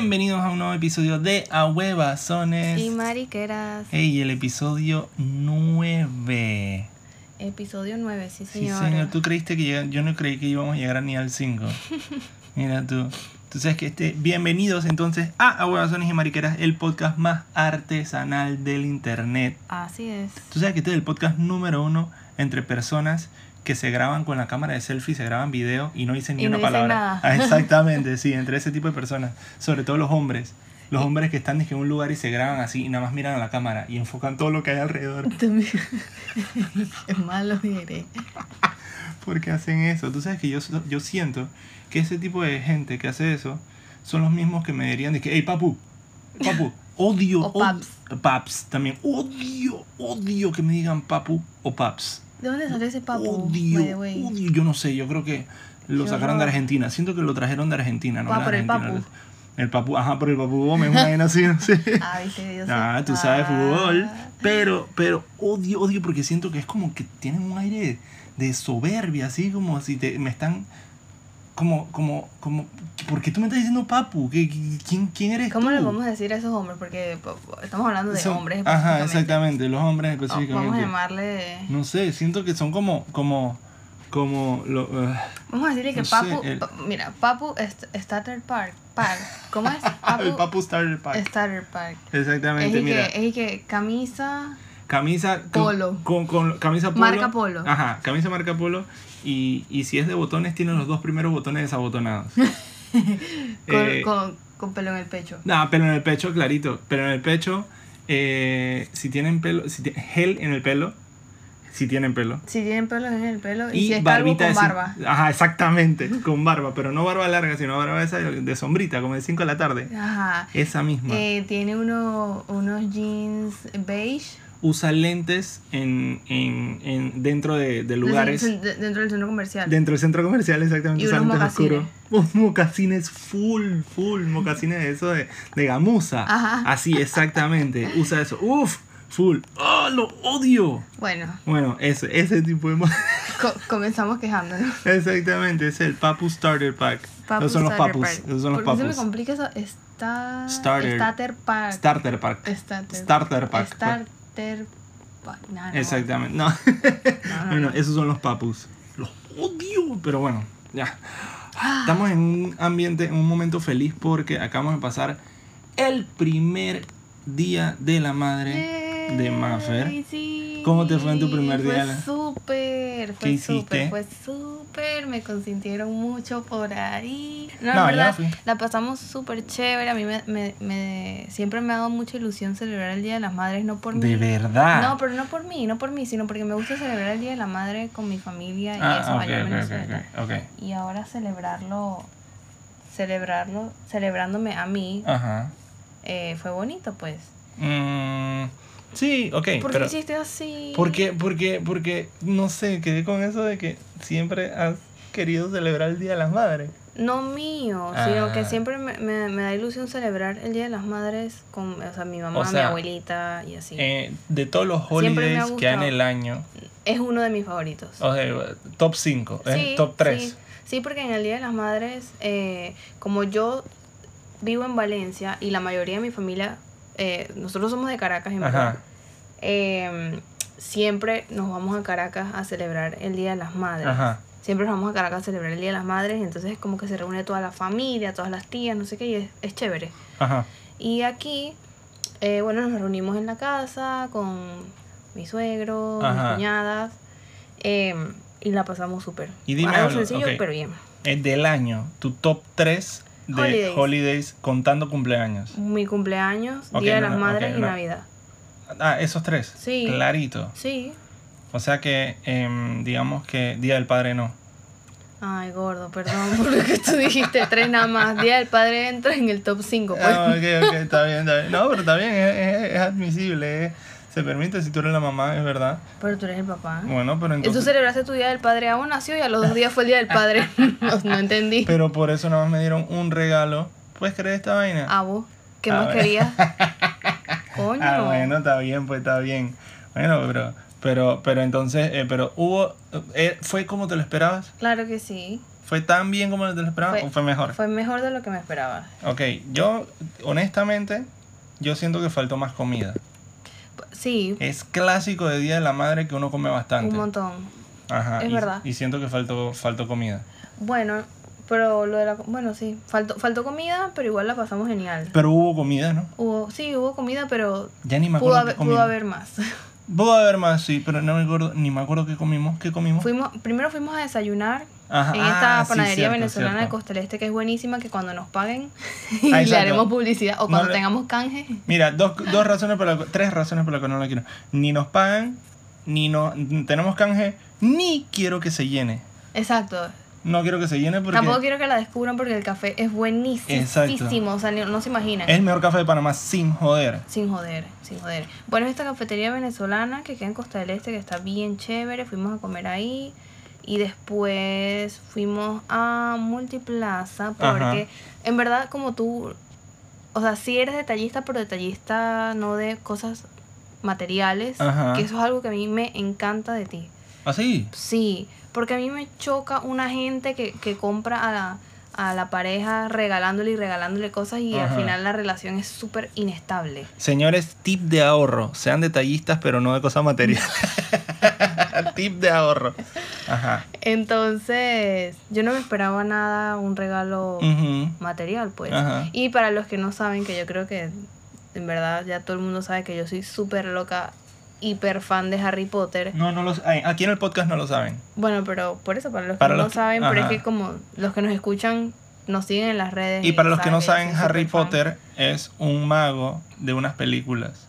Bienvenidos a un nuevo episodio de A Huevazones. Y mariqueras. Ey, el episodio 9. Episodio 9, sí Sí, señor. señor, tú creíste que llega- yo no creí que íbamos a llegar ni al 5. Mira tú. Tú sabes que este. Bienvenidos entonces a A Huevazones y Mariqueras, el podcast más artesanal del internet. Así es. Tú sabes que este es el podcast número uno entre personas que se graban con la cámara de selfie, se graban video y no dicen ni Y no una dicen palabra. nada. Ah, exactamente, sí, entre ese tipo de personas. Sobre todo los hombres. Los hombres que están en un lugar y se graban así y nada más miran a la cámara y enfocan todo lo que hay alrededor. Qué malo eres. ¿Por qué hacen eso? Tú sabes que yo, yo siento que ese tipo de gente que hace eso son los mismos que me dirían de que, hey, papu, papu, odio, O od- paps. paps también, odio, odio que me digan papu o paps. ¿De dónde salió ese papu? Odio, odio, yo no sé, yo creo que lo sacaron de. Argentina, siento que lo trajeron de Argentina, ¿no? Ah, por el Argentina, papu. El papu, ajá, por el papu Gómez, una vaina así, no sé. Ah, viste, yo sé. Ah, tú sabes Ah. fútbol. Pero, pero odio, odio porque siento que es como que tienen un aire de soberbia, así como si te, me están. Como, como, como. ¿Por qué tú me estás diciendo papu? ¿Qué, qué- quién, ¿Quién eres ¿Cómo tú? le vamos a decir a esos hombres? Porque po- po- estamos hablando de Son- hombres. Ajá, específicamente. exactamente, los hombres O- Vamos a específicamente. llamarle. No sé, siento que son como. como. como. Lo, uh, Vamos a decirle que No sé, papu. el- Mira, papu est- Starter Park. Park. ¿Cómo es? el papu starter pack. Starter Park. Exactamente, Es mira. que, es que camisa. Camisa con- Polo. Con, con camisa polo. Marca polo. Ajá, camisa marca polo. Y, y si es de botones, tiene los dos primeros botones desabotonados. Con, Eh, con, con pelo en el pecho. Nada, pelo en el pecho, clarito. Pero en el pecho, eh, si tienen pelo, si gel en el pelo, si tienen pelo. Si tienen pelos en el pelo y, Y si es calvo barbita con de cin- barba. Ajá, exactamente, con barba, pero no barba larga, sino barba esa de sombrita, como de 5 de la tarde. Ajá. Esa misma. Eh, tiene uno, unos jeans beige. Usa lentes en, en, en, dentro de, de lugares. de- de- dentro del centro comercial. Dentro del centro comercial, exactamente. Y unos lentes oscuros. Unos mocasines full, full, mocasines de eso de, de gamuza. Ajá. Así, exactamente. Usa eso. Uf, full. ¡Oh, lo odio! Bueno, Bueno, ese, ese tipo de... co- comenzamos quejándonos. exactamente, es el Papu Starter Pack. Papu esos son los papus. Pack. Esos son los ¿Por qué se me complica eso? Está... Starter. Starter Pack. Starter Pack. Starter, Starter Pack. Starter No. Exactamente. No. no, bueno, no. esos son los papus. Los odio, pero bueno, ya. Estamos en un ambiente, en un momento feliz porque acabamos de pasar el primer día de la madre de Maffer. Ay, sí. ¿Cómo te fue en tu primer día? Fue súper, ¿Qué fue súper, fue súper, me consintieron mucho por ahí. No, No, ya verdad, fui. la pasamos súper chévere, a mí me, me, me- siempre me ha dado mucha ilusión celebrar el Día de las Madres, no por De mí. verdad. No, pero no por mí, no por mí, sino porque me gusta celebrar el Día de la Madre con mi familia y ah, eso ok, allá en ok, Venezuela. ok, ok, ok. Y ahora celebrarlo, celebrarlo, celebrándome a mí, Ajá. eh, fue bonito pues. Mm, sí, ok, ¿Por qué hiciste así? Porque, porque, porque, no sé, quedé con eso de que siempre has querido celebrar el Día de las Madres. No mío, sino que Ah. siempre me, me, me da ilusión celebrar el Día de las Madres con o sea, mi mamá, O sea, mi abuelita y así. Eh, de todos los holidays que hay en el año, es uno de mis favoritos. o sea, top 5, Sí, top 3. Sí, Sí, porque en el Día de las Madres, eh, como yo vivo en Valencia y la mayoría de mi familia, eh, nosotros somos de Caracas, en verdad. Eh, siempre nos vamos a Caracas a celebrar el Día de las Madres. Ajá. Siempre nos vamos a Caracas a celebrar el Día de las Madres, entonces como que se reúne toda la familia, todas las tías, no sé qué, y es, es chévere. Ajá. Y aquí, eh, bueno, nos reunimos en la casa con mi suegro, mis Ajá. cuñadas, eh, y la pasamos súper. Y dime Algo sencillo, pero bien. El del año, tu top 3 de holidays, Holidays. contando cumpleaños. Mi cumpleaños, Ok, Día de no, las no, Madres ok, y no. Navidad. Ah, esos tres. Sí. Clarito. Sí. O sea que, em, digamos que Día del Padre no. Ay, gordo, perdón por lo que tú dijiste. Tres nada más. Día del Padre entra en el top 5. Pues. Ah, ok, ok, está bien, está bien. No, pero está bien, es, es- es admisible. es- se permite si tú eres la mamá, es verdad. Pero tú eres el papá. Bueno, pero Y tú entonces... celebraste tu Día del Padre, aún nació y a los dos días fue el Día del Padre. no, no entendí. Pero por eso nada más me dieron un regalo. ¿Puedes creer esta vaina? Ah, vos. ¿Qué A más ver. querías? Coño. Ah, bueno, está bien, pues está bien. Bueno, pero, pero, pero entonces, eh, pero hubo, eh, ¿fue como te lo esperabas? Claro que sí. ¿Fue tan bien como te lo esperaba Fue- o fue mejor? Fue mejor de lo que me esperaba. Ok, yo honestamente, yo siento que faltó más comida. Sí, Es clásico de Día de la Madre que uno come bastante. un montón. Ajá, es y, verdad. Y siento que faltó, faltó comida. Bueno, pero lo de la... Bueno, sí, faltó, faltó comida, pero igual la pasamos genial. Pero hubo comida, ¿no? Hubo, sí, hubo comida, pero Ya ni me pudo acuerdo qué haber, pudo haber más. Pudo haber más, sí, pero no me acuerdo, ni me acuerdo qué comimos. ¿Qué comimos? Fuimos, primero fuimos a desayunar Ajá, en esta ah, sí, panadería cierto, venezolana de. Costa del Este que es buenísima, que cuando nos paguen Ah, le exacto. haremos publicidad o No cuando le- tengamos canje. Mira, dos, dos razones por las tres razones por las que no la quiero. Ni nos pagan, ni no, tenemos canje, ni quiero que se llene. Exacto. No quiero que se llene porque Tampoco quiero que la descubran porque el café es buenísimo. O sea, no se imaginan. es el mejor café de Panamá sin joder. Sin joder, sin joder. Bueno, esta cafetería venezolana que queda en Costa del Este, que está bien chévere, fuimos a comer ahí. Y después fuimos a Multiplaza, porque en verdad como tú, o sea, sí eres detallista, pero detallista no de cosas materiales, Ajá. que eso es algo que a mí me encanta de ti. ¿Así? Sí, porque a mí me choca una gente que, que compra a la, a la pareja regalándole y regalándole cosas y al final la relación es súper inestable. Señores, tip de ahorro. Sean detallistas, pero no de cosas materiales. tip de ahorro. Ajá. Entonces, yo no me esperaba nada, un regalo material, pues. Ajá. Y para los que no saben, que yo creo que en verdad ya todo el mundo sabe que yo soy súper loca, hiper fan de Harry Potter. No, no lo ay, Aquí en el podcast no lo saben. Bueno, pero por eso, para los que Para no los que- saben, pero es que como los que nos escuchan nos siguen en las redes. Y para los que no saben, Harry. Potter es un mago de unas películas.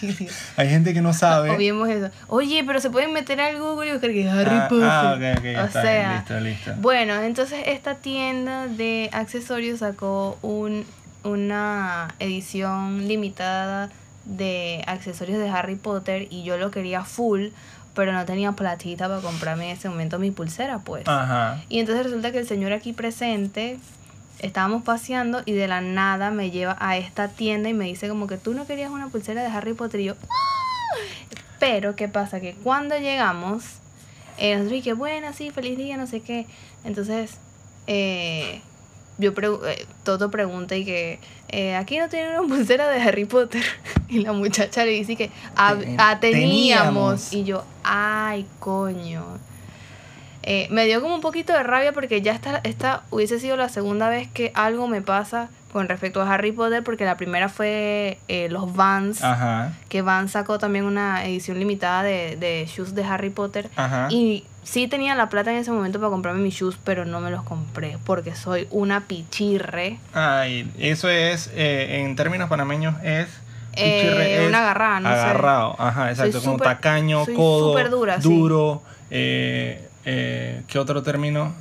Hay gente que no sabe. Obviemos eso. Oye, pero se pueden meter al Google y buscar que Harry Ah, Potter. ah, ok, ok, o está bien, sea, listo, listo. Bueno, entonces esta tienda de accesorios sacó un, una edición limitada de accesorios de Harry Potter y yo lo quería full, pero no tenía platita para comprarme en ese momento mi pulsera, pues. Ajá. Y entonces resulta que el señor aquí presente, estábamos paseando y de la nada me lleva a esta tienda y me dice como que tú no querías una pulsera de Harry Potter y yo... "Ah". Pero, ¿qué pasa? Que cuando llegamos, eh, nosotros dije, bueno, sí, feliz día, no sé qué. Entonces, eh, yo pregu- eh, Toto pregunta y que, eh, aquí no tienen una pulsera de Harry Potter. Y la muchacha le dice que, "Ah, Ten- ah, teníamos. teníamos. Y yo, ay, coño. Eh, me dio como un poquito de rabia porque ya esta, esta hubiese sido la segunda vez que algo me pasa con respecto a Harry Potter, porque la primera fue eh, los Vans, Ajá. que Vans sacó también una edición limitada de, de shoes de Harry Potter. Ajá. Y sí tenía la plata en ese momento para comprarme mis shoes, pero no me los compré porque soy una pichirre. Ay, eso es, eh, en términos panameños, es. Eh, una agarrada, no sé. Agarrado, ajá, exacto. Soy como súper- tacaño, soy codo, dura, sí. duro. Eh, eh, ¿Qué otro término?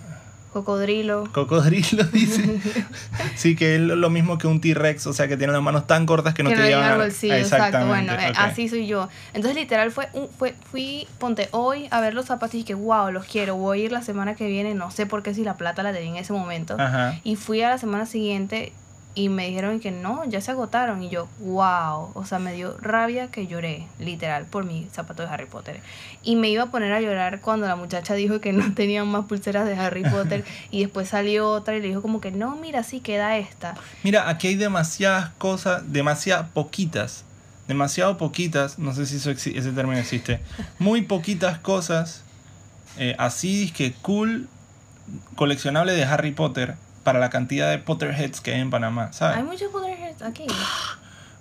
Cocodrilo. Cocodrilo, dice. sí, que es lo mismo que un T-Rex, o sea, que tiene las manos tan cortas que no que te no llevan al bolsillo, exacto. Bueno, eh, así soy yo. Entonces, literal, fue, un, fue fui, ponte hoy a ver los zapatos y que, wow, los quiero. Voy a ir la semana que viene, no sé por qué si la plata la tenía en ese momento. Ajá. Y fui a la semana siguiente y me dijeron que no, ya se agotaron. Y yo, wow. O sea, me dio rabia que lloré, literal, por mi zapato de Harry Potter. Y me iba a poner a llorar cuando la muchacha dijo que no tenían más pulseras de Harry Potter. y después salió otra y le dijo como que no, mira, sí queda esta. Mira, aquí hay demasiadas cosas, demasiadas poquitas, demasiado poquitas, no sé si eso ese término existe, muy poquitas cosas eh, así que cool, coleccionable de Harry Potter para la cantidad de Potterheads que hay en Panamá, Hay ¿sabes? muchos Potterheads aquí.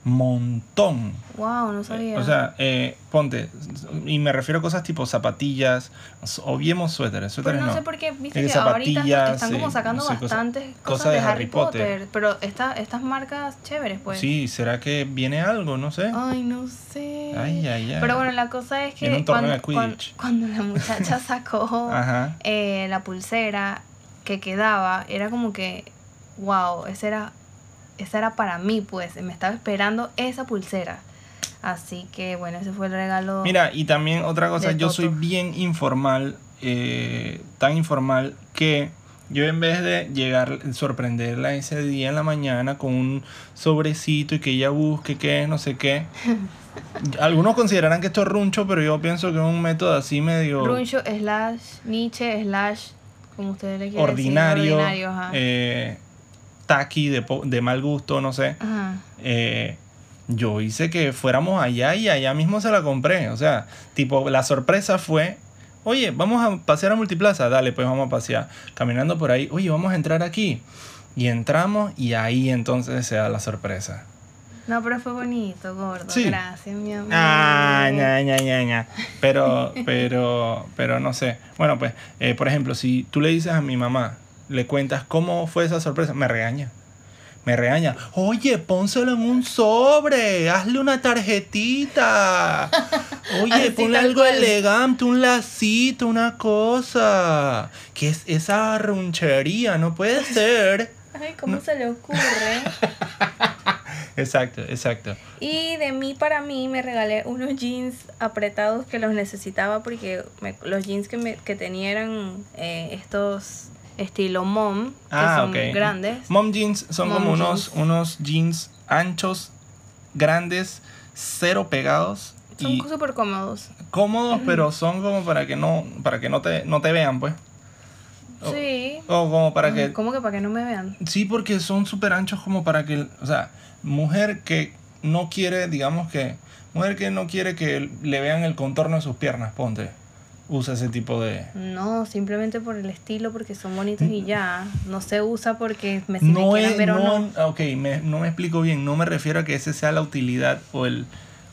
Montón. Wow, no sabía. O sea, eh, ponte, y me refiero a cosas tipo zapatillas, obviemos suéteres, Pero suéteres no, no. sé por qué, viste Eh, que ahorita están como sacando no sé, cosas- bastantes cosas, de de Harry Potter. Potter. Pero esta, estas marcas chéveres, pues. Sí, ¿será que viene algo? No sé. Ay, no sé. Ay, ay, ay. Pero bueno, la cosa es que cuando, cuando, cuando la muchacha sacó eh, la pulsera que quedaba, era como que, wow, esa era, esa era para mí, pues. Me estaba esperando esa pulsera. Así que bueno, ese fue el regalo. Mira, y también otra cosa, yo Toto. soy bien informal, eh, tan informal que yo en vez de llegar, sorprenderla ese día en la mañana con un sobrecito y que ella busque qué es, no sé qué. Algunos considerarán que esto es runcho, pero yo pienso que es un método así medio... Runcho slash Nietzsche slash como ustedes le quieren ordinario, ordinario, ajá. eh, taqui, de, po- de mal gusto, no sé. Ajá. eh, yo hice que fuéramos allá y allá mismo se la compré. O sea, tipo, la sorpresa fue, oye, vamos a pasear a Multiplaza. Dale, pues vamos a pasear. Caminando por ahí, oye, vamos a entrar aquí. Y entramos y ahí entonces se da la sorpresa. No, pero fue bonito, gordo. Sí. Gracias, mi amor. Ah, ña, ña, ña, ña. Pero, pero, pero no sé. Bueno, pues, eh, por ejemplo, si tú le dices a mi mamá, le cuentas cómo fue esa sorpresa, me regaña. Me regaña. Oye, pónselo en un sobre. Hazle una tarjetita. Oye, ponle algo cual. elegante, un lacito, una cosa. ¿Qué es esa runchería? No puede ser. Ay, ¿cómo se le ocurre? Exacto, exacto. Y de mí para mí me regalé unos jeans apretados que los necesitaba porque me- los jeans que, me, que tenía eran eh, estos estilo mom, que Ah, son ok. grandes. Mom jeans son Mom como unos, jeans. unos jeans anchos, grandes, cero pegados Son súper cómodos. cómodos, pero son como para que no, para que no te, no te vean, pues. Sí. O como para que. ¿Cómo que para que no me vean? Sí, porque son súper anchos como para que. O sea, mujer que no quiere, digamos que. Mujer que no quiere que le vean el contorno de sus piernas, ponte. Usa ese tipo de. No, simplemente por el estilo, porque son bonitos y ya. No se usa porque me, si me no quieren es, ver o no, no. ok, me- no me explico bien. No me refiero a que ese sea la utilidad o el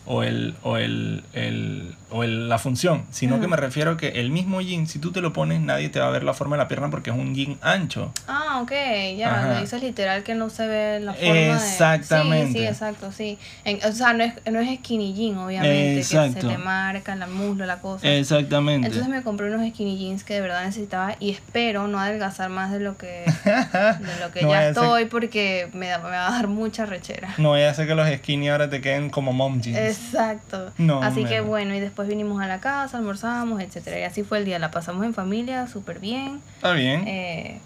o el o el, el- o el- la función, sino que me refiero a que el mismo jean, si tú te lo pones, nadie te va a ver la forma de la pierna porque es un jean ancho. Ah, ok, ya, lo dices literal que no se ve la forma de... Exactamente. Sí, sí, exacto, sí. En- o sea, no es, no es skinny jean, obviamente, que se Exacto. te marca la muslo, la cosa. Exactamente. Entonces me compré unos skinny jeans que de verdad necesitaba y espero no adelgazar más de lo que, de lo que No ya ser- estoy porque me, da- me va a dar mucha rechera. No vaya a ser que los skinny ahora te queden como mom jeans. Exacto. No, así que bueno, y después vinimos a la casa, almorzamos, etcétera. Y así fue el día, la pasamos en familia, súper bien. Está bien. eh,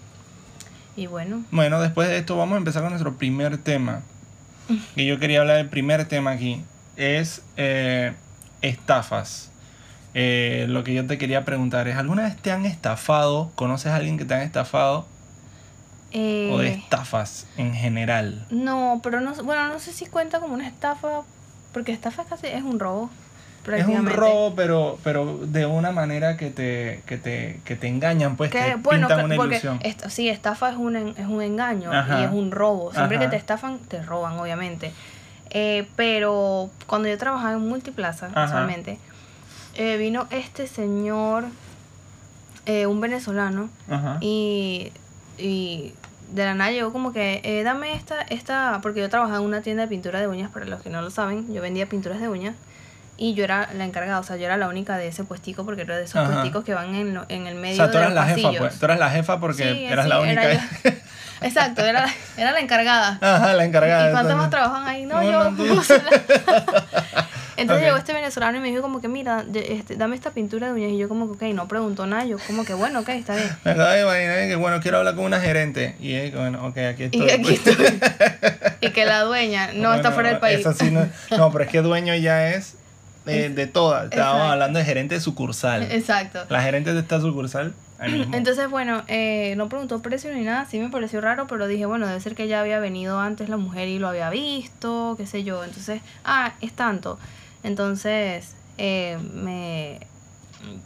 y bueno, Bueno, después de esto vamos a empezar con nuestro primer tema. Que yo quería hablar del primer tema aquí. Es eh, estafas. Eh, lo que yo te quería preguntar es, ¿alguna vez te han estafado? ¿Conoces a alguien que te han estafado? eh, ¿O de estafas en general? No, pero no, bueno, no sé si cuenta como una estafa, porque estafa casi es un robo. Es un robo, pero, pero de una manera que te, que te, que te engañan, pues Que, te bueno, pintan una porque ilusión. sí, estafa es un, es un engaño Ajá. y es un robo. Siempre Ajá. que te estafan, te roban, obviamente. Eh, pero cuando yo trabajaba en Multiplaza, casualmente, eh, vino este señor, eh, un venezolano, Ajá. y, y de la nada llegó como que, eh, dame esta, esta, porque yo trabajaba en una tienda de pintura de uñas, para los que no lo saben, yo vendía pinturas de uñas. Y yo era la encargada, o sea, yo era la única de ese puestico, porque era de esos Ajá. puesticos que van en, lo- en el o medio sea, tú de eras los la jefa, pasillos. pues. Tú eras la jefa porque Sí, eras sí, la era única. yo. Exacto, era la, era la encargada. Ajá, la encargada. ¿Y de cuántos más trabajan ahí? No, No, yo. no, tú. Entonces llegó este venezolano y me dijo como que, mira, este, dame esta pintura de uñas. Y yo como que, ok, no preguntó nada. Yo como que, bueno, ok, está bien. Me acabo de imaginar que, bueno, quiero hablar con una gerente. Y es, bueno, ok, aquí estoy. Y que aquí estoy. Y que la dueña no está fuera del país. eso sí no, no, pero es que dueño ya es de, de todas. Estábamos hablando de gerente de sucursal. Exacto. La gerente de esta sucursal. Entonces, bueno, eh, no preguntó precio ni nada, sí me pareció raro, pero dije, bueno, debe ser que ya había venido antes la mujer y lo había visto, qué sé yo. Entonces, ah, es tanto. Entonces, eh, me...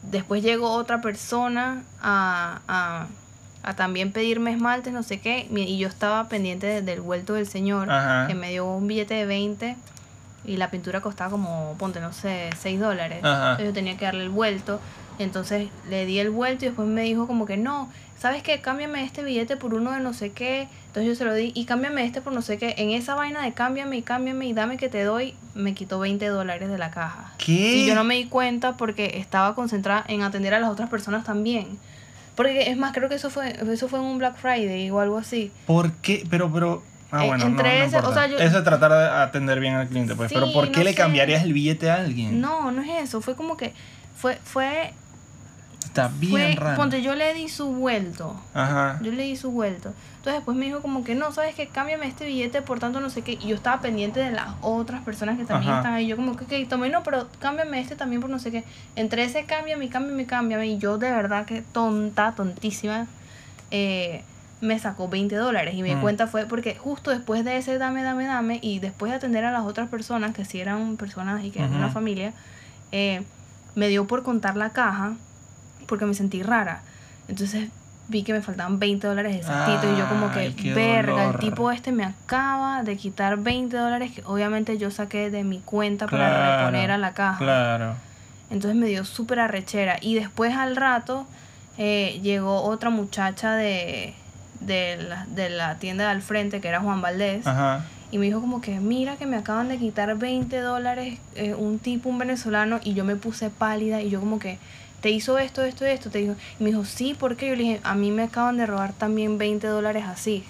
Después llegó otra persona a, a, a también pedirme esmaltes, no sé qué, y yo estaba pendiente de- del vuelto del señor, Ajá. que me dio un billete de 20 y la pintura costaba como, ponte, no sé, 6 dólares. Entonces yo tenía que darle el vuelto. Entonces le di el vuelto y después me dijo como que no, ¿sabes qué? Cámbiame este billete por uno de no sé qué. Entonces yo se lo di y cámbiame este por no sé qué. En esa vaina de cámbiame y cámbiame y dame que te doy, me quitó 20 dólares de la caja. ¿Qué? Y yo no me di cuenta porque estaba concentrada en atender a las otras personas también. Porque es más, creo que eso fue, eso fue en un Black Friday o algo así. ¿Por qué? Pero, pero. Ah, Eh, bueno, entre no, no o importa. sea, yo- Eso es tratar de atender bien al cliente, pues. pero ¿por qué no le sé. cambiarías el billete a alguien? No, no es eso. Fue como que fue, fue, Está bien fue, raro. ponte, yo le di su vuelto. Ajá. Yo le di su vuelto. Entonces después me dijo como que no, sabes que cámbiame este billete por tanto no sé qué. Y yo estaba pendiente de las otras personas que también Ajá. están ahí. Yo como que, ok, tomé no, pero cámbiame este también por no sé qué. Entre ese cámbiame, cámbiame, cámbiame. Y yo de verdad que tonta, tontísima. eh, me sacó 20 dólares. Y mi Mm. cuenta fue porque justo después de ese dame, dame, dame, y después de atender a las otras personas, que sí eran personas y que eran una familia, eh, me dio por contar la caja porque me sentí rara. Entonces vi que me faltaban 20 dólares exactitos y yo como que, verga, el dolor". tipo este me acaba de quitar 20 dólares que obviamente yo saqué de mi cuenta para reponer a la caja. Claro. Entonces me dio súper arrechera. Y después al rato eh, llegó otra muchacha de, de, la, de la tienda de al frente, que era Juan Valdés, Ajá. y me dijo como que, mira que me acaban de quitar 20 dólares eh, un tipo, un venezolano, y yo me puse pálida y yo como que, te hizo esto, esto, esto, te dijo, y me dijo, sí, porque yo le dije, a mí me acaban de robar también 20 dólares así.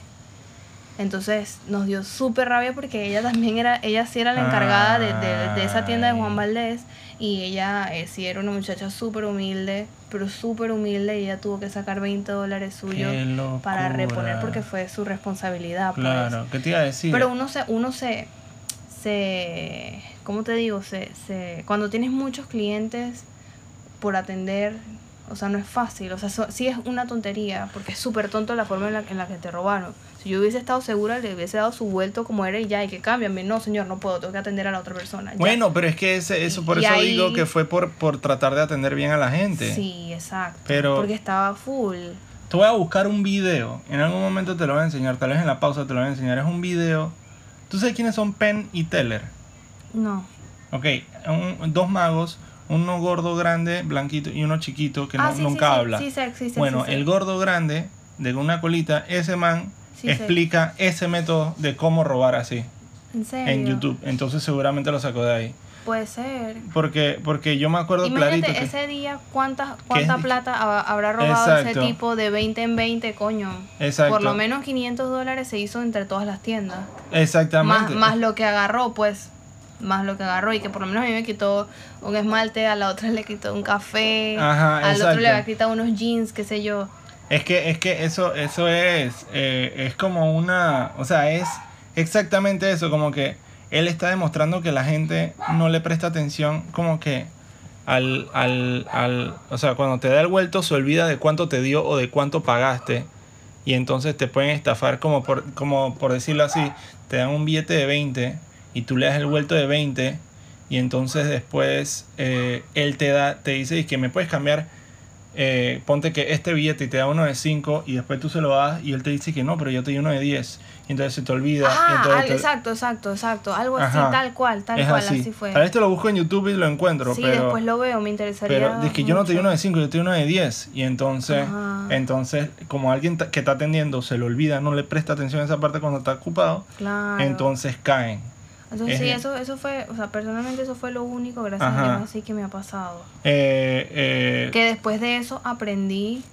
Entonces nos dio súper rabia porque ella también era, ella sí era la encargada de, de, de esa tienda de Juan. Valdés y ella eh, sí era una muchacha súper humilde, pero súper humilde y ella tuvo que sacar 20 dólares suyos para reponer porque fue su responsabilidad. pues. Claro. ¿Qué te iba a decir? Pero uno se, uno se, se, ¿cómo te digo? Se, se, cuando tienes muchos clientes por atender, o sea, no es fácil. O sea, so- sí es una tontería, porque es súper tonto la forma en la, en la que te robaron. Si yo hubiese estado segura, le hubiese dado su vuelto como era y ya, y que cámbiame. No, señor, no puedo, tengo que atender a la otra persona. ya. Bueno, pero es que ese, eso, por Y eso ahí- digo que fue por, por tratar de atender bien a la gente. Sí, exacto. Pero- Porque estaba full. Te voy a buscar un video. En algún momento te lo voy a enseñar. Tal vez en la pausa te lo voy a enseñar. Es un video. ¿Tú sabes quiénes son Penn y Teller? No. Ok, un- dos magos. Uno gordo grande, blanquito, y uno chiquito que ah, sí, sí, nunca sí, habla. Sí, bueno, el gordo grande, de una colita, ese man explica ese método de cómo robar así ¿En serio? en YouTube. Entonces seguramente lo sacó de ahí. Puede ser. Porque, porque yo me acuerdo Imagínate clarito que... ese día cuánta, cuánta plata hab- habrá robado Exacto. ese tipo de 20 en 20, coño. Exacto. Por lo menos 500 dólares se hizo entre todas las tiendas. Más, Exactamente. más lo que agarró, pues. Más lo que agarró. Y que por lo menos a mí me quitó un esmalte, a la otra le quitó un café. Ajá, al otro le había quitado unos jeans, qué sé yo. Es que, es que eso, eso es, eh, es como una, o sea, es exactamente eso, como que él está demostrando que la gente no le presta atención, como que al, al, al, o sea, cuando te da el vuelto se olvida de cuánto te dio o de cuánto pagaste y entonces te pueden estafar como por, como por decirlo así, te dan un billete de 20 y tú le das el vuelto de 20 y entonces después eh, él te da, te dice "Y que me puedes cambiar eh, ponte que este billete y te da uno de 5 y después tú se lo das y él te dice que no, pero yo te di uno de 10 y entonces se te olvida. Ah, al- te- exacto, exacto, exacto. Algo así, Ajá. tal cual, tal es cual, así. así, fue. Tal vez te lo busco en YouTube y lo encuentro, sí, pero, después lo veo, me interesaría. pero es que yo no te di uno de 5, yo te di uno de 10 y entonces, Ajá. entonces como alguien que está atendiendo se le olvida, no le presta atención a esa parte cuando está ocupado, Claro. entonces caen. Entonces Es- sí, eso, eso fue, o sea, personalmente eso fue lo único, gracias Ajá. a Dios, así que me ha pasado. Eh, eh, Que después de eso aprendí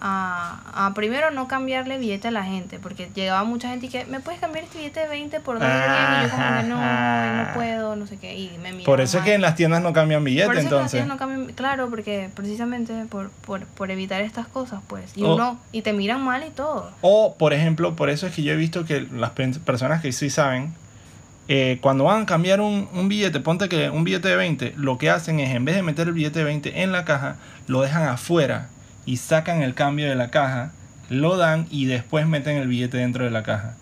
a, a primero no cambiarle billete a la gente, porque llegaba mucha gente y que, ¿me puedes cambiar este billete de 20 por 2 de 10? Y yo como que no, Ajá. no puedo, no sé qué, y me por eso es que en las tiendas no cambian billete, Por eso es que las entonces. tiendas no cambian- claro, porque precisamente por, por, por evitar estas cosas, pues, y O- uno, y te miran mal y todo. O, por ejemplo, por eso es que yo he visto que las pe- personas que sí saben, eh, cuando van a cambiar un, un billete, ponte que un billete de 20, lo que hacen es, en vez de meter el billete de 20 en la caja, lo dejan afuera y sacan el cambio de la caja, lo dan y después meten el billete dentro de la caja.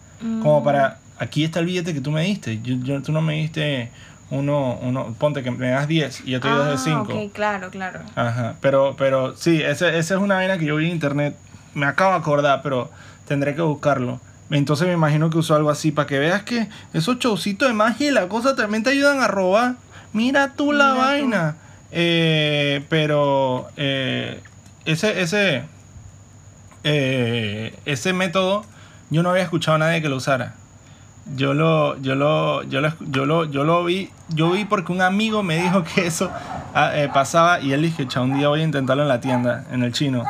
Como Mm. para, aquí está el billete que tú me diste, yo, yo- tú no me diste uno, uno, ponte que me das 10 y yo te doy dos de Ah, 5. ok, claro, claro. Ajá, pero, pero sí, ese- esa es una vaina que yo vi en internet. Me acabo de acordar, pero tendré que buscarlo. Entonces me imagino que usó algo así para que veas que esos showcitos de magia y la cosa también te ayudan a robar. Mira tú la tú. vaina. Eh, pero eh, ese, ese, eh, ese método yo no había escuchado a nadie que lo usara. Yo lo, yo lo, yo lo, yo lo, yo lo vi, yo vi porque un amigo me dijo que eso ah, eh, pasaba y él dije, "Chao, un día voy a intentarlo en la tienda, en el chino.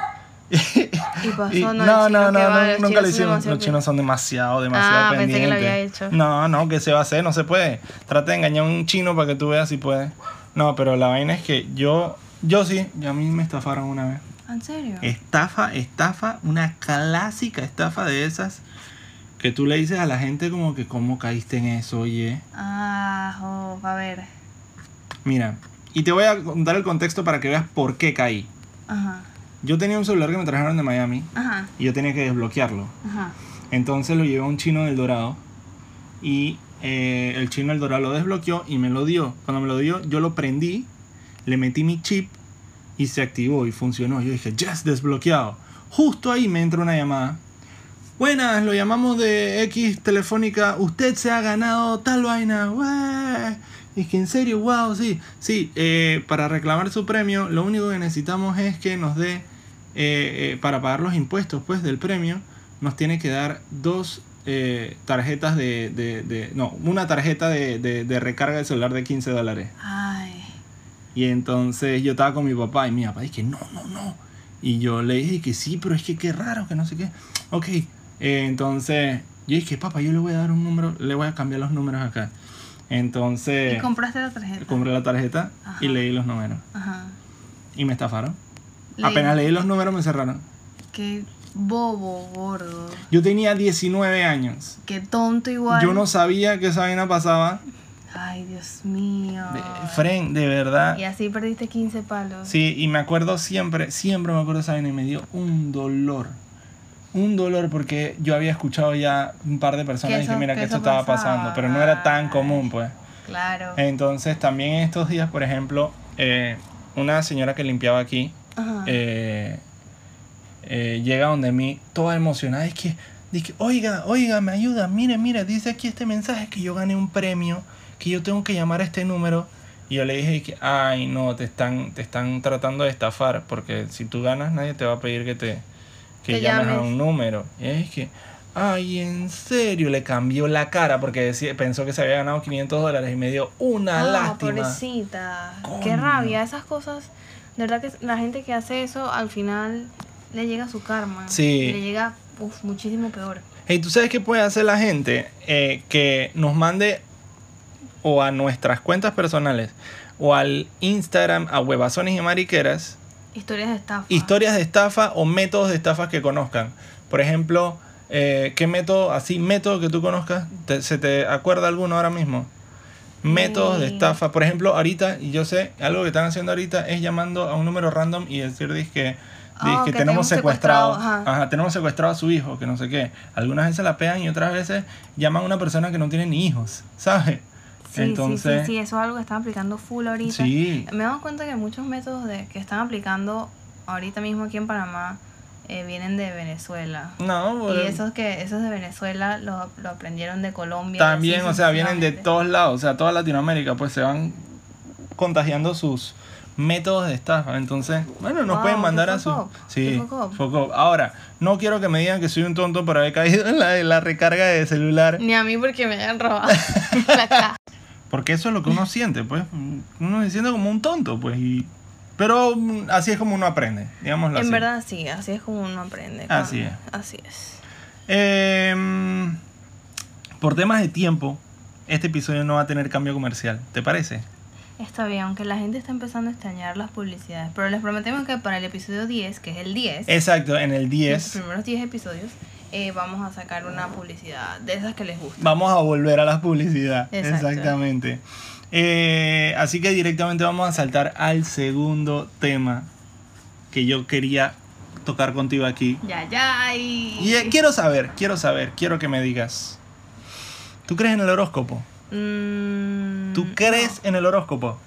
Y pasó, Y- no, no, no, no, va, no, nunca lo hicieron. demasiado Los chinos son demasiado, demasiado Ah, pensé que lo pendientes. había hecho. No, no, que se va a hacer, no se puede. Trata de engañar a un chino para que tú veas si puede. No, pero la vaina es que yo, yo sí, y a mí me estafaron una vez. ¿En serio? Estafa, estafa, una clásica estafa de esas que tú le dices a la gente como que cómo caíste en eso, oye. Ah, oh, a ver. Mira, y te voy a contar el contexto para que veas por qué caí. Ajá. Yo tenía un celular que me trajeron de Miami Ajá, y yo tenía que desbloquearlo. ajá. Entonces lo llevé a un chino del Dorado y eh, el chino del Dorado lo desbloqueó y me lo dio. Cuando me lo dio, yo lo prendí, le metí mi chip y se activó y funcionó. Yo dije, yes, desbloqueado. Justo ahí me entra una llamada. Buenas, lo llamamos de X Telefónica. Usted se ha ganado tal vaina. Es que en serio, wow, sí. Sí, eh, para reclamar su premio, lo único que necesitamos es que nos dé, eh, eh, para pagar los impuestos pues del premio, nos tiene que dar dos eh, tarjetas de, de, de- No, una tarjeta de, de, de recarga de celular de 15 dólares. Ay. Y entonces yo estaba con mi papá y mi papá dije, no, no, no. Y yo le dije que sí, pero es que qué raro, que no sé qué. Ok, entonces yo dije, papá, yo le voy a dar un número, le voy a cambiar los números acá. Entonces ¿Y compraste la tarjeta? compré la tarjeta y leí los números. Ajá. Y me estafaron. Apenas leí los números me cerraron. Qué bobo, gordo. Yo tenía 19 años. Qué tonto igual. Yo no sabía que esa vaina pasaba. Ay, Dios mío. Fren, de verdad. Y así perdiste 15 palos. Sí, y me acuerdo siempre, siempre me acuerdo de esa vaina y me dio un dolor. Un dolor porque yo había escuchado ya un par de personas Que y eso- mira que que esto estaba pasaba. pasando, pero no era tan común, pues. Claro. Entonces también en estos días, por ejemplo, eh, una señora que limpiaba aquí. Eh, eh, llega donde mí toda emocionada. Es que, dije, oiga, oiga, me ayuda, mire, mire, dice aquí este mensaje que yo gané un premio, que yo tengo que llamar a este número. Y yo le dije que, ay, no, te están, te están tratando de estafar, porque si tú ganas, nadie te va a pedir que te que llames a un número. Y es que, ay, en serio, le cambió la cara porque decía, pensó que se había ganado 500 dólares y me dio una Ah, lástima. pobrecita. Qué rabia. Esas cosas. De verdad que la gente que hace eso al final le llega su karma. Sí. Le llega uf, muchísimo peor. Hey, ¿tú sabes qué puede hacer la gente? Eh, que nos mande o a nuestras cuentas personales o al Instagram a huevazones y mariqueras Historias de estafa. historias de estafa o métodos de estafas que conozcan. Por ejemplo, eh, ¿qué método, así, método que tú conozcas? ¿Te- ¿Se te acuerda alguno ahora mismo? Métodos de Sí. estafa. Por ejemplo, ahorita, y yo sé, algo que están haciendo ahorita es llamando a un número random y decir que Ah, que que tenemos tenemos secuestrado, secuestrado, ajá. ajá, tenemos secuestrado a su hijo, que no sé qué. Algunas veces la pegan y otras veces llaman a una persona que no tiene ni hijos, ¿sabes? Sí, Entonces, sí, sí, sí, eso es algo que están aplicando full ahorita. Sí. Me he dado cuenta que muchos métodos de, que están aplicando ahorita mismo aquí en Panamá eh, vienen de Venezuela. no, Y bueno, esos que esos de Venezuela lo, lo aprendieron de Colombia. también, o sea, vienen de todos lados, o sea, toda Latinoamérica, pues se van contagiando sus métodos de estafa. Entonces, bueno, nos Wow, pueden mandar a su... up, Sí, up. Ahora, no quiero que me digan que soy un tonto por haber caído en la, en la recarga de celular. Ni a mí porque me hayan robado la. Porque eso es lo que uno siente, pues. Uno se siente como un tonto, pues. Y... Pero mm, así es como uno aprende, digámoslo así. En verdad sí, así es como uno aprende. Así es. Así es. Em, por temas de tiempo, este episodio no va a tener cambio comercial. ¿Te parece? Está bien, aunque la gente está empezando a extrañar las publicidades. Pero les prometemos que para el episodio 10, que es el 10, Exacto, en el los 10 primeros 10 episodios, eh, vamos a sacar una publicidad de esas que les gusta. vamos a volver a la publicidad. Exacto. Exactamente. Eh, así que directamente vamos a saltar al segundo tema que yo quería tocar contigo aquí. Ya, ya, y... Y eh, quiero saber, quiero saber, quiero que me digas. ¿Tú crees en el horóscopo? Mm, ¿Tú crees en el horóscopo?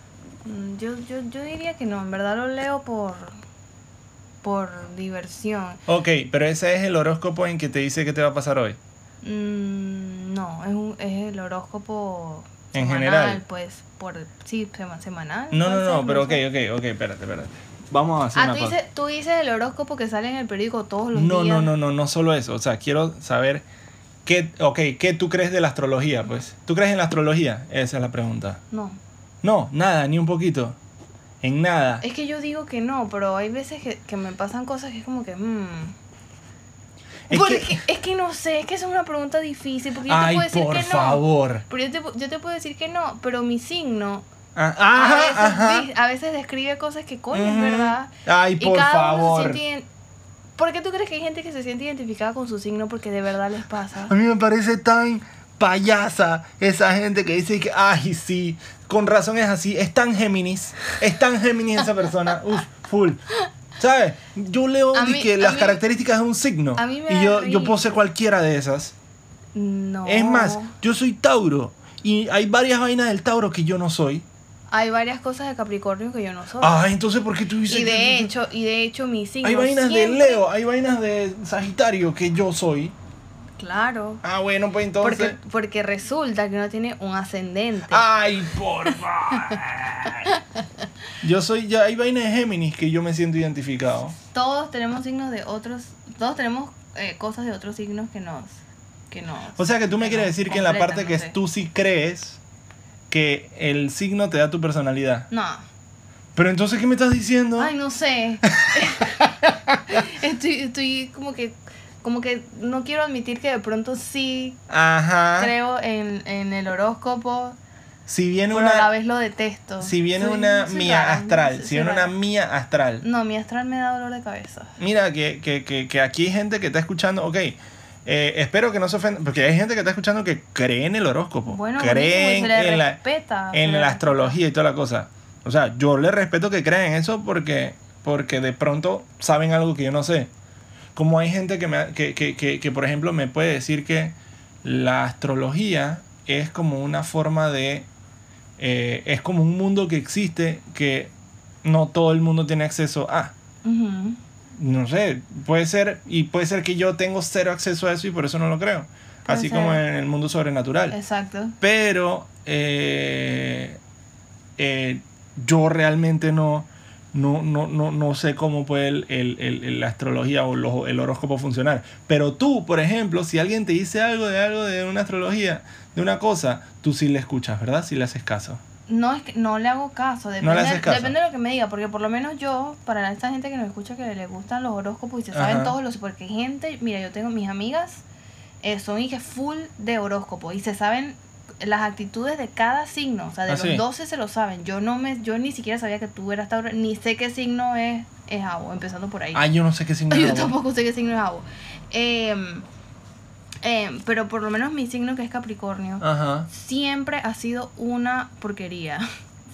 Mm, Yo, yo, yo diría que no, en verdad lo leo por, por diversión. Ok, pero ese es el horóscopo en que te dice qué te va a pasar hoy. Mm, no, es, un, es el horóscopo En semanal, general. pues, por, sí, sema- semanal. No, no, no, pero ok, ok, ok, espérate, espérate. Vamos a hacer Ah, una tú cosa. dices, tú dices el horóscopo que sale en el periódico todos los No, días. no, no, no, no solo eso. O sea, quiero saber qué, ok, ¿qué tú crees de la astrología? Pues, ¿tú crees en la astrología? Esa es la pregunta. No. No, nada, ni un poquito. En nada. Es que yo digo que no, pero hay veces que, que me pasan cosas que es como que... mm. Es Porque que- es que no sé, es que es una pregunta difícil, porque yo Ay, te puedo decir por que no. favor. Pero yo te, yo te puedo decir que no, pero mi signo Ah, a, veces, ajá. a veces describe cosas que coño es verdad. Ay, y por cada uno favor. se siente... ident- ¿Por qué tú crees que hay gente que se siente identificada con su signo porque de verdad les pasa? A mí me parece tan payasa esa gente que dice que, ay, sí, con razón es así, es tan Géminis, es tan Géminis esa persona, uff, full. ¿Sabes? Yo leo mí- que las mí- características de un signo. a mí me y yo, yo cualquiera de esas. No. Es más, yo soy Tauro. Y hay varias vainas del Tauro que yo no soy. Hay varias cosas de Capricornio que yo no soy. Ah, entonces ¿por qué tú dices y que- de hecho, y de hecho mi signo Hay vainas de Leo, hay vainas de Sagitario que yo soy. Claro. Ah, bueno, pues entonces. Porque, porque resulta que uno tiene un ascendente. Ay, por favor. yo soy, ya hay vainas de Géminis que yo me siento identificado. Todos tenemos signos de otros, todos tenemos eh, cosas de otros signos que nos, que nos. O sea que tú me que quieres decir que en la parte que sé. tú sí crees que el signo te da tu personalidad. No. Pero entonces, ¿qué me estás diciendo? Ay, no sé. estoy, estoy como que, como que no quiero admitir que de pronto sí Ajá. creo en, en el horóscopo, Si viene pero a la una, vez lo detesto. si viene Soy- una soy mía rara, astral, soy- si viene una mía astral. No, mi astral me da dolor de cabeza. Mira, que, que, que, que aquí hay gente que está escuchando, ok, eh, espero que no se ofenda, porque hay gente que está escuchando que cree en el horóscopo, Bueno, creen se en la, respeta. en la astrología y toda la cosa. O sea, yo le respeto que crean en eso porque, porque de pronto saben algo que yo no sé. Como hay gente que, me, que, que, que, que, por ejemplo, me puede decir que la astrología es como una forma de... eh, es como un mundo que existe que no todo el mundo tiene acceso a. No sé, puede ser, y puede ser que yo tengo cero acceso a eso y por eso no lo creo. Puede Así ser. como en el mundo sobrenatural. Exacto. Pero eh, eh, yo realmente no, no, no, no, no sé cómo puede el, el- el- la astrología o el horóscopo funcionar. Pero tú, por ejemplo, si alguien te dice algo de algo de una astrología, de una cosa, tú sí le escuchas, ¿verdad? Si le haces caso. No es que no le hago caso, No depende, le haces caso. depende de lo que me diga, porque por lo menos yo, para esta gente que nos escucha que le gustan los horóscopos y se saben todos los, porque hay gente, mira, yo tengo mis amigas, eh, son y que full de horóscopo y se saben las actitudes de cada signo, o sea, de ¿Ah, los sí? 12 se lo saben. Yo no me, yo ni siquiera sabía que tú eras Tauro, ni sé qué signo es, es Avo, empezando por ahí. Ah, yo no sé qué signo Yo es Avo. tampoco sé qué signo es Avo. Em, em, pero por lo menos mi signo que es Capricornio Ajá. siempre ha sido una porquería.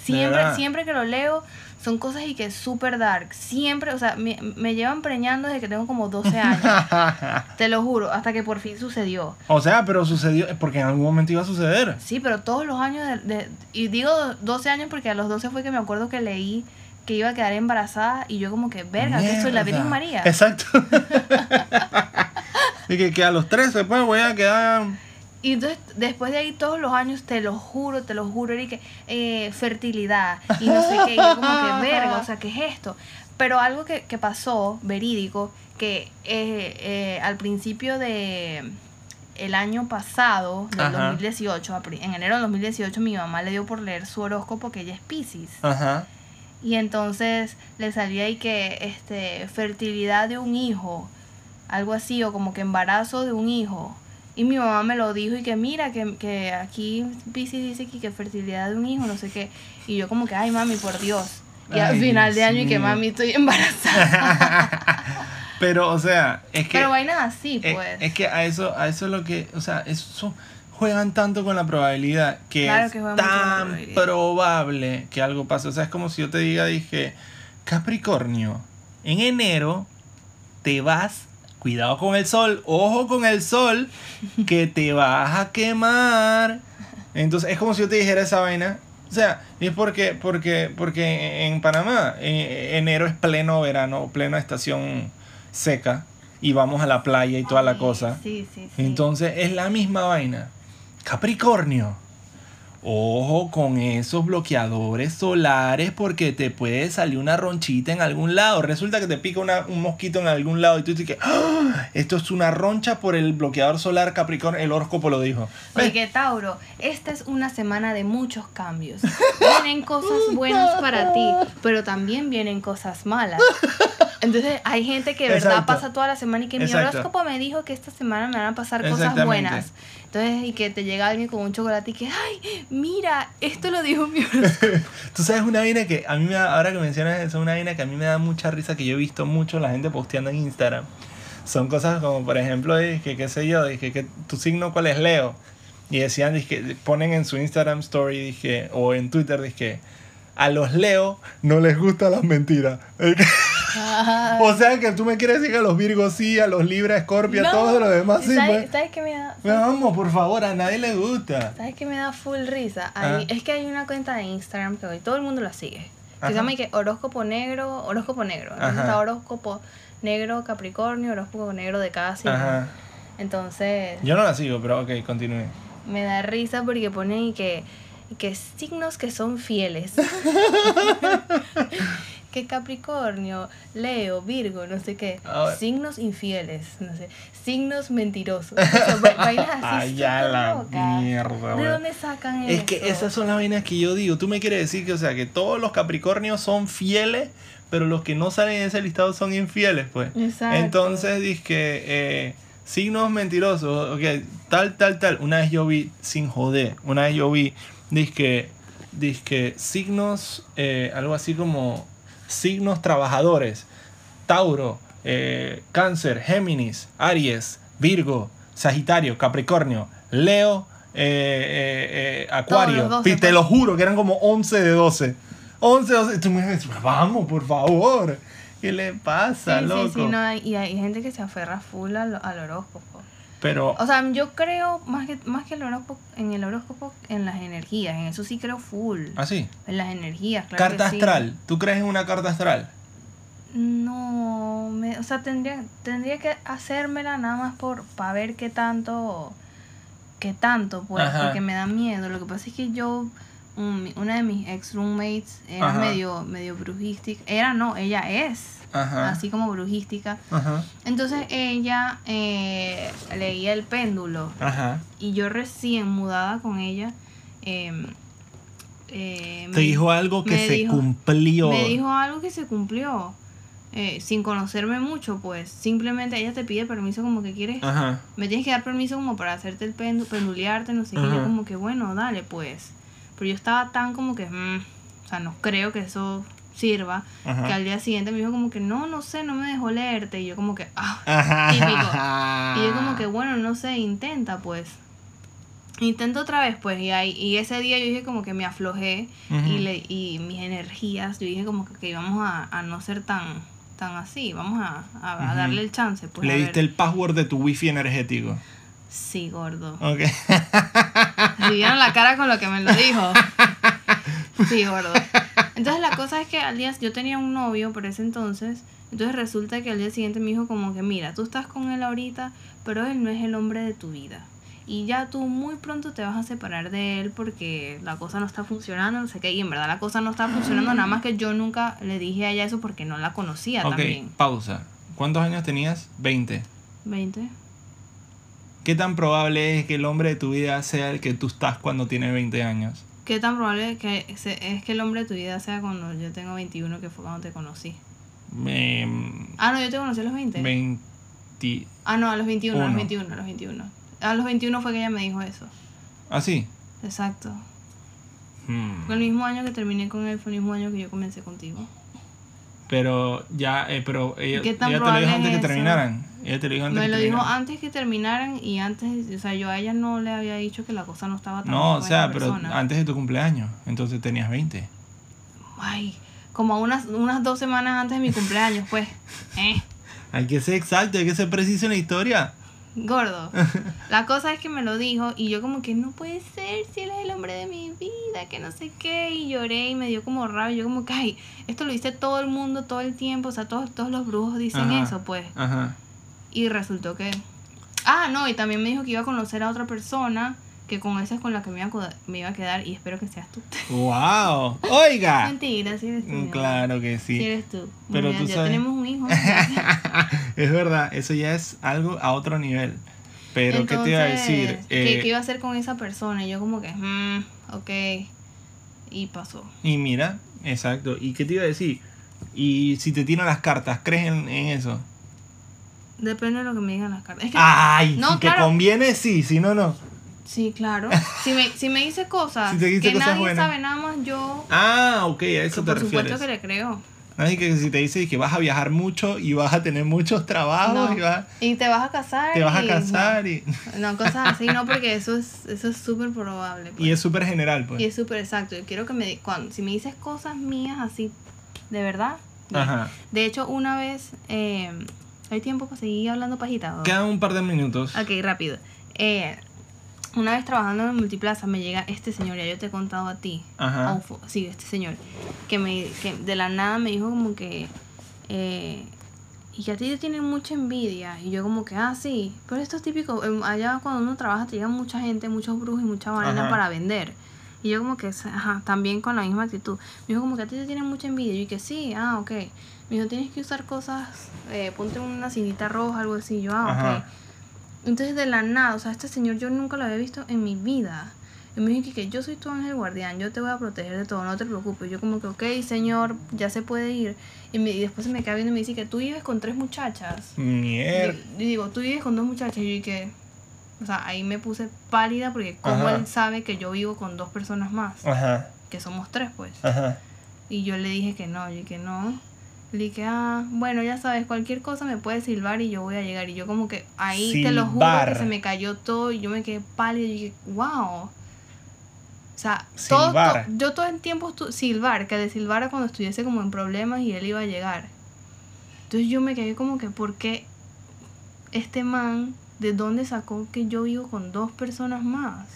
¿De Siempre, siempre que lo leo son cosas y que es súper dark. Siempre, o sea, me, me llevan preñando desde que tengo como 12 años. te lo juro, hasta que por fin sucedió. o sea, pero sucedió, porque en algún momento iba a suceder. Sí, pero todos los años, de, de- y digo 12 años porque a los 12 fue que me acuerdo que leí que iba a quedar embarazada y yo como que, verga, que soy la Virgen. María. Exacto. y que, que a los 13 pues voy a quedar... Y entonces, después de ahí, todos los años, te lo juro, te lo juro, que eh, fertilidad y no sé qué, y yo como que verga, o sea, ¿qué es esto? Pero algo que, que pasó, verídico, que eh, eh, al principio de el año pasado, del Ajá. 2018, a pri- en enero del 2018, mi mamá le dio por leer su horóscopo, que ella es Pisces. Ajá. Y entonces le salía ahí que este fertilidad de un hijo, algo así, o como que embarazo de un hijo. Y mi mamá me lo dijo y que mira, que, que aquí Pisces dice que, que fertilidad de un hijo, no sé qué. Y yo como que, ay mami, por Dios. Y al Ay, final de año y que mami, estoy embarazada. Pero, o sea, es que... Pero vainas así, es, pues. es que a eso, a eso es lo que... O sea, eso juegan tanto con la probabilidad que Claro es que tan probable que algo pase. O sea, es como si yo te diga, dije, Capricornio, en enero te vas... Cuidado con el sol, ojo con el sol, que te vas a quemar. Entonces es como si yo te dijera esa vaina. O sea, y es porque, porque, porque en Panamá eh, enero es pleno verano, plena estación seca y vamos a la playa y toda la cosa. Sí, sí, sí. Entonces es la misma vaina. Capricornio. Ojo con esos bloqueadores solares porque te puede salir una ronchita en algún lado. Resulta que te pica una- un mosquito en algún lado y tú dices que "Ah, esto es una roncha por el bloqueador solar Capricornio. El horóscopo lo dijo. Oye, que Tauro, esta es una semana de muchos cambios. Vienen cosas buenas para ti, pero también vienen cosas malas. Entonces, hay gente que de verdad pasa toda la semana y que mi Exacto. horóscopo me dijo que esta semana me van a pasar cosas buenas. Entonces, y que te llega alguien con un chocolate y que, ay, mira, esto lo dijo mi. Tú sabes una vaina que a mí me da, ahora que mencionas eso, una vaina que a mí me da mucha risa que yo he visto mucho la gente posteando en Instagram. Son cosas como, por ejemplo, dije, qué sé yo, dije, que tu signo cuál es Leo. Y decían, ponen en su Instagram story, dije, o en Twitter, dije, a los Leo no les gustan las mentiras. Ah. O sea que tú me quieres decir que a los Virgos sí, a los Libra, Escorpio, a No. todos los demás sí. ¿Sabes, pues. ¿Sabes qué me da? Vamos, por favor, a nadie le gusta. ¿Sabes qué me da full risa? Ahí- Ah. Es que hay una cuenta de Instagram que hoy todo el mundo la sigue. Que Ajá. se llama que horóscopo negro, horóscopo negro. Entonces Ajá. está horóscopo negro Capricornio, horóscopo negro de cada signo. Ajá. Entonces Yo no la sigo, pero ok, continúe. me da risa porque ponen que, que signos que son fieles. que Capricornio, Leo, Virgo, no sé qué. A ver. Signos infieles, no sé. Signos mentirosos. O sea, va- vainas así. Ay, ya la mierda, ¿De dónde sacan Es que eso? esas son las vainas que yo digo. Tú me quieres decir que, o sea, que todos los Capricornios son fieles, pero los que no salen en ese listado son infieles, pues. Exacto. Entonces, dice que eh, signos mentirosos, ok, tal, tal, tal. Una vez yo vi, sin joder, una vez yo vi, dice que, dice que signos, eh, algo así como signos trabajadores. Tauro, eh, Cáncer, Géminis, Aries, Virgo, Sagitario, Capricornio, Leo, eh, eh, eh, Acuario. los 12, Y te pues. lo juro que eran como 11 de 12. 11 de 12. Y tú me dices, vamos, por favor. ¿Qué le pasa, Sí, loco? sí, sí, no, y hay gente que se aferra full al, al horóscopo. Pero, O sea, yo creo más que, más que el horóscopo, en el horóscopo, en las energías. En eso sí creo full. así. En las energías, claro. carta que sí. astral. ¿Tú crees en una carta astral? No, me, o sea, tendría, tendría que hacérmela nada más por para ver qué tanto, qué tanto, pues, Ajá. porque me da miedo. Lo que pasa es que yo, un- una de mis ex roommates era Ajá. medio, medio brujística. Era no, ella es, Ajá. así como brujística. Ajá. Entonces ella eh, leía el péndulo y yo recién mudada con ella. em, eh, Te me- dijo algo que se dijo- cumplió. me dijo algo que se cumplió. eh, sin conocerme mucho, pues simplemente ella te pide permiso como que quieres, Ajá. me tienes que dar permiso como para hacerte el pendu, pendulearte, no sé qué, yo como que bueno, dale pues. Pero yo estaba tan como que, mm, o sea, no creo que eso sirva, Ajá. que al día siguiente me dijo como que no, no sé, no me dejó leerte y yo como que, ah. Típico. y yo como que bueno, no sé, intenta pues. Intento otra vez, pues, y ahí, y ese día yo dije como que me aflojé y, le, y mis energías, yo dije como que, que íbamos a, a no ser tan, tan así, vamos a, a- darle el chance, pues. Le diste el password de tu wifi energético. Sí, gordo. Ok. Si vieron la cara con lo que me lo dijo. Sí, gordo. Entonces la cosa es que al día, yo tenía un novio por ese entonces, entonces resulta que al día siguiente me dijo como que, mira, tú estás con él ahorita, pero él no es el hombre de tu vida. Y ya tú muy pronto te vas a separar de él porque la cosa no está funcionando, no sé qué, y en verdad la cosa no está funcionando, nada más que yo nunca le dije a ella eso porque no la conocía ok, también. pausa. ¿Cuántos años tenías? 20. 20. ¿Qué tan probable es que el hombre de tu vida sea el que tú estás cuando tienes 20 años? ¿Qué tan probable que se- es que el hombre de tu vida sea cuando yo tengo 21, que fue cuando te conocí? Em, Ah, no, yo te conocí a los 20. 20. Ah, no, a los 21, a los Uno. 21, a los 21. A los 21 fue que ella me dijo eso. ¿Así? Exacto. Hmm. Fue el mismo año que terminé con él, fue el mismo año que yo comencé contigo. Pero ya, eh, pero ella, ¿Qué tan ella te lo dijo antes es que terminaran. Ella te lo dijo antes Me lo dijo antes que terminaran y antes, o sea, yo a ella no le había dicho que la cosa no estaba tan No, o sea, pero persona. antes de tu cumpleaños. Entonces tenías 20. Ay, como unas, unas dos semanas antes de mi cumpleaños, pues. Eh, Hay que ser exacto, hay que ser preciso en la historia. gordo. La cosa es que me lo dijo y yo como que no puede ser si él es el hombre de mi vida, que no sé qué. Y lloré y me dio como rabia. Yo como que, ay, esto lo dice todo el mundo todo el tiempo. O sea, todos, todos los brujos dicen Ajá. eso, pues. Ajá. Y resultó que... Ah, no, y también me dijo que iba a conocer a otra persona, que con esa es con la que me iba a, me iba a quedar y espero que seas tú. ¡Wow! ¡Oiga! Mentira, sí eres tú. mi amor. Ah. Claro que Sí sí. eres tú. Pero Mira, tú ya sabes- tenemos un hijo. es verdad, eso ya es algo a otro nivel. Pero, ¿qué te iba a decir? Entonces, ¿qué, Eh, qué iba a hacer con esa persona? Y yo como que, mm, ok. Y pasó. y mira, exacto. ¿Y qué te iba a decir? Y si te tiran las cartas, ¿crees en, en eso? Depende de lo que me digan las cartas. Es que, ¡Ay! No, si te claro. conviene, sí. Si no, no. sí, claro. Si me, si me dice cosas Si te dice que cosas nadie buenas. sabe, nada más yo, Ah, ok, a eso te por supuesto refieres. que le creo. Así que si te dice que vas a viajar mucho y vas a tener muchos trabajos No. y vas, Y te vas a casar. te vas a casar y, No, no, cosas así, no, porque eso es eso es súper probable. pues. y es súper general, pues. Y es súper exacto. Yo quiero que me... Cuando, si me dices cosas mías así, de verdad. Ajá. De hecho, una vez, eh, ¿hay tiempo para seguir hablando pajita? Quedan un par de minutos. Ok, rápido. Eh, una vez trabajando en Multiplaza me llega este señor, ya yo te he contado a ti. Ajá. Sí, este señor. Que, me, que de la nada me dijo como que... eh, y que a ti te tienen mucha envidia. Y yo como que, ah, sí. Pero esto es típico. em, Allá cuando uno trabaja te llega mucha gente, muchos brujos y mucha vaina Ajá. para vender. Y yo como que, ajá, también con la misma actitud. Me dijo como que a ti te tienen mucha envidia. Y yo que sí, ah, ok. Me dijo, tienes que usar cosas, eh, ponte una cinita roja, algo así. Yo, ah, ok. Ajá. Entonces de la nada, o sea, este señor yo nunca lo había visto en mi vida. Y me dijo que, yo soy tu ángel guardián, yo te voy a proteger de todo, no te preocupes. Yo como que, ok, señor, ya se puede ir. Y, me- y después se me queda viendo y me dice que tú vives con tres muchachas. Mier- Y, y digo, tú vives con dos muchachas. Y yo que, o sea, ahí me puse pálida porque como él sabe que yo vivo con dos personas más, Ajá. que somos tres pues. Ajá. Y yo le dije que no, yo que no. Le dije, ah, bueno, ya sabes, cualquier cosa me puedes silbar y yo voy a llegar. Y yo como que ahí te lo juro que se me cayó todo y yo me quedé pálida y dije, wow. O sea, todo, yo todo el tiempo silbar, que de silbara cuando estuviese como en problemas y él iba a llegar. Entonces yo me quedé como que, ¿por qué este man, de dónde sacó que yo vivo con dos personas más?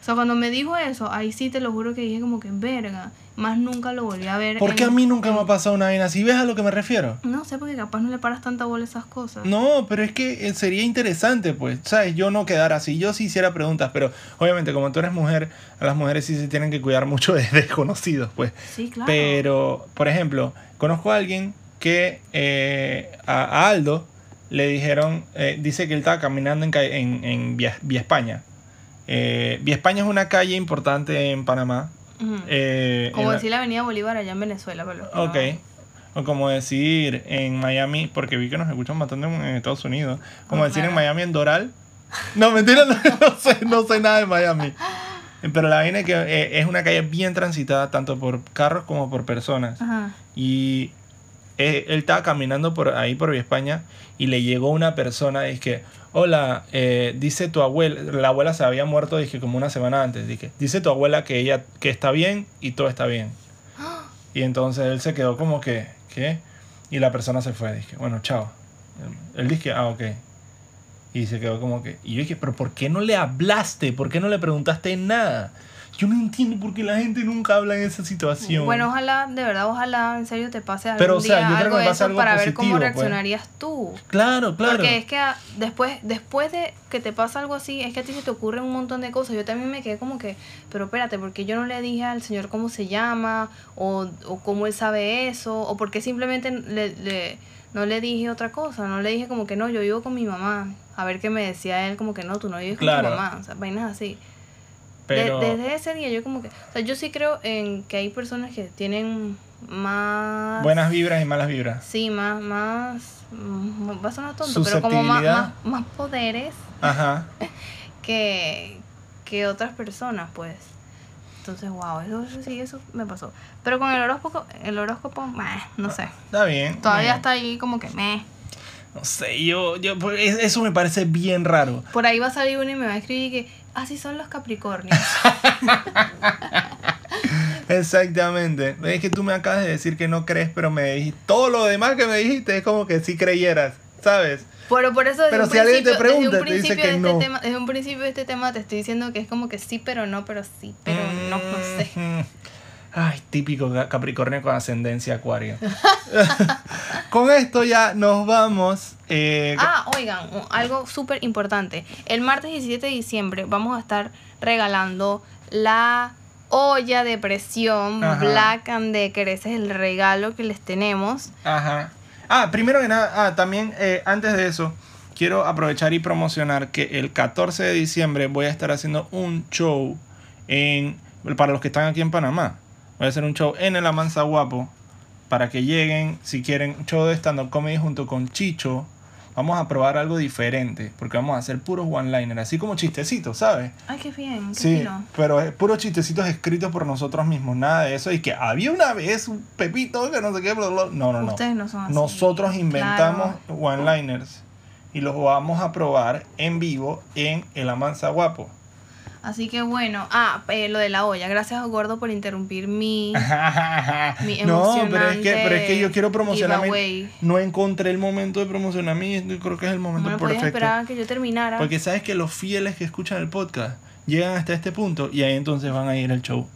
O sea, cuando me dijo eso, ahí sí te lo juro que dije como que, verga, más nunca lo volví a ver. ¿Por qué en- a mí nunca me ha pasado una vaina así? ¿Ves a lo que me refiero? No sé, porque capaz no le paras tanta bola a esas cosas. No, pero es que eh, sería interesante, pues, ¿sabes? Yo no quedar así. Yo sí hiciera preguntas, pero obviamente como tú eres mujer, a las mujeres sí se tienen que cuidar mucho de desconocidos, pues. Sí, claro. Pero, por ejemplo, conozco a alguien que eh, a, a Aldo le dijeron, eh, dice que él estaba caminando en, en, en Vía, Vía España. Eh, Vía España es una calle importante en Panamá. Eh, Como decir la Avenida Bolívar allá en Venezuela, pero Ok. no- O como decir en Miami, porque vi que nos escuchan bastante en Estados Unidos. Como decir en. Miami en Doral. No, mentira, no, no sé, no sé nada de Miami. Pero la vaina es que eh, es una calle bien transitada, tanto por carros como por personas. Ajá. Y eh, él estaba caminando por ahí por España y le llegó una persona y hola, eh, dice tu abuela, la abuela se había muerto, dije, como una semana antes, dije, dice tu abuela que ella, que está bien y todo está bien. Y entonces él se quedó como que, ¿qué? Y la persona se fue, dije, bueno, chao. Él dije, ah, ok. Y se quedó como que, y yo dije, pero ¿por qué no le hablaste? ¿Por qué no le preguntaste nada? Yo no entiendo por qué la gente nunca habla en esa situación. Bueno, ojalá, de verdad, ojalá en serio te pase algún Pero, o sea, día yo creo algo que me de pasa eso algo para ver cómo pues. reaccionarías tú. Claro, claro. Porque es que ah, después, después de que te pasa algo así, es que a ti se te ocurren un montón de cosas. Yo también me quedé como que, pero espérate, porque yo no le dije al señor cómo se llama, o, o cómo él sabe eso, o porque simplemente le, le- no le dije otra cosa, no le dije como que no, yo vivo con mi mamá. A ver qué me decía él, como que no, tú no vives con tu mamá, o sea, vainas así. De- desde ese día yo como que, o sea, yo sí creo en que hay personas que tienen más... buenas vibras y malas vibras. Sí, más, más, mm, va a sonar tonto, pero como más, más, más poderes Ajá. que, que otras personas, pues. Entonces, wow, eso, eso sí, eso me pasó. Pero con el horóscopo, el horóscopo, meh, no sé. Está bien. Todavía está ahí como que meh. No sé, yo, yo, es- eso me parece bien raro. Por ahí va a salir uno y me va a escribir que así son los Capricornios. Exactamente. Es que tú me acabas de decir que no crees, pero me dijiste. Todo lo demás que me dijiste es como que sí creyeras, ¿sabes? Pero por eso Pero si alguien te pregunta, te dice que de no. este tema, desde un principio de este tema te estoy diciendo que es como que sí, pero no, pero sí, pero no, no sé. Ay, típico Ca- Capricornio con ascendencia acuario. con esto ya nos vamos. eh, Ah, oigan, algo súper importante. El martes 17 de diciembre vamos a estar regalando la olla de presión Ajá. Black and Decker. Ese es el regalo que les tenemos. Ajá. Ah, primero que nada, ah, también eh, antes de eso, quiero aprovechar y promocionar que el 14 de diciembre voy a estar haciendo un show en, para los que están aquí en Panamá. Voy a hacer un show en el Amanza Guapo para que lleguen, si quieren, show de stand-up comedy junto con Chicho. Vamos a probar algo diferente, porque vamos a hacer puros one-liner, así como chistecitos, ¿sabes? Ay, qué bien, qué Sí, fino. pero es puros chistecitos escritos por nosotros mismos, nada de eso. Y que había una vez un pepito que no sé qué, bla, bla. No, no, no. Ustedes no son así. Nosotros inventamos Claro. one-liners y los vamos a probar en vivo en el Amanza Guapo. Así que bueno, ah, eh, lo de la olla. Gracias, Gordo, por interrumpir mi. Mi no, pero es, que, pero es que yo quiero promocionar. mi- giveaway. No encontré el momento de promocionar mi. Creo que es el momento Bueno, perfecto. esperar a que yo terminara. Porque sabes que los fieles que escuchan el podcast llegan hasta este punto y ahí entonces van a ir al show.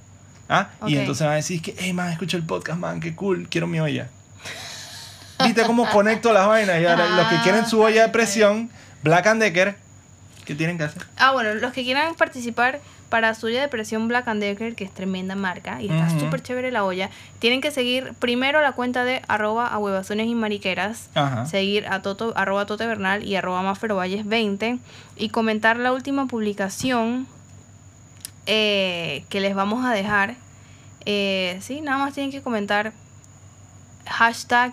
¿Ah? Y entonces van a decir que, hey, man, escucha el podcast, man, qué cool, quiero mi olla. ¿Viste cómo conecto las vainas? Y ahora los que quieren su olla de presión, Black and Decker, ¿qué tienen que hacer? Ah, bueno, los que quieran participar para suya de presión Black and Decker, que es tremenda marca y está Ujú. súper chévere la olla, tienen que seguir primero la cuenta de arroba a huevazones y mariqueras, Ajá. seguir a Toto, arroba Tote Bernal y arroba Maferovalles 20 y comentar la última publicación eh, que les vamos a dejar. Eh, sí, nada más tienen que comentar hashtag.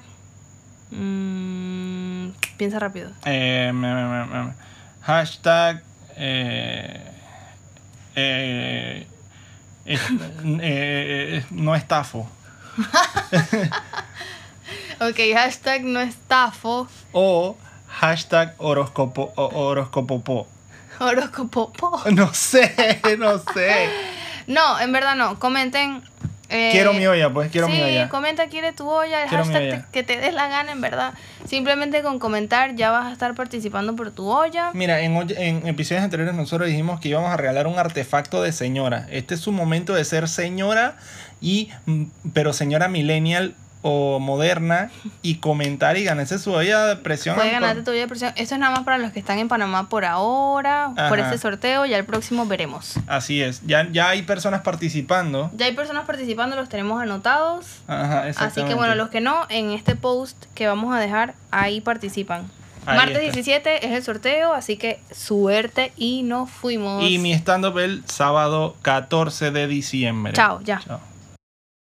mm, piensa rápido. Eh, me- me- me- me- hashtag eh, eh, es- eh, no estafo Ok, hashtag no estafo. o hashtag horóscopo. Horóscopo. po. No sé, no sé. No, en verdad no. Comenten. Eh, Quiero mi olla, pues quiero sí, mi olla. comenta quiere tu olla, el Quiero hashtag olla. te- que te des la gana, en verdad. Simplemente con comentar ya vas a estar participando por tu olla. Mira, en, en episodios anteriores nosotros dijimos que íbamos a regalar un artefacto de señora. Este es su momento de ser señora y mm, pero señora millennial o moderna y comentar y ganarse su olla de presión. Puedes ganarte tu olla de presión. Esto es nada más para los que están en Panamá por ahora, por este sorteo. Ya el próximo veremos. Así es. Ya, ya hay personas participando. Ya hay personas participando, los tenemos anotados. Ajá, Así que bueno, los que no, en este post que vamos a dejar, ahí participan. Ahí Martes está. 17 es el sorteo, así que suerte y nos fuimos. Y mi stand-up el sábado 14 de diciembre. Chao, ya. Chao.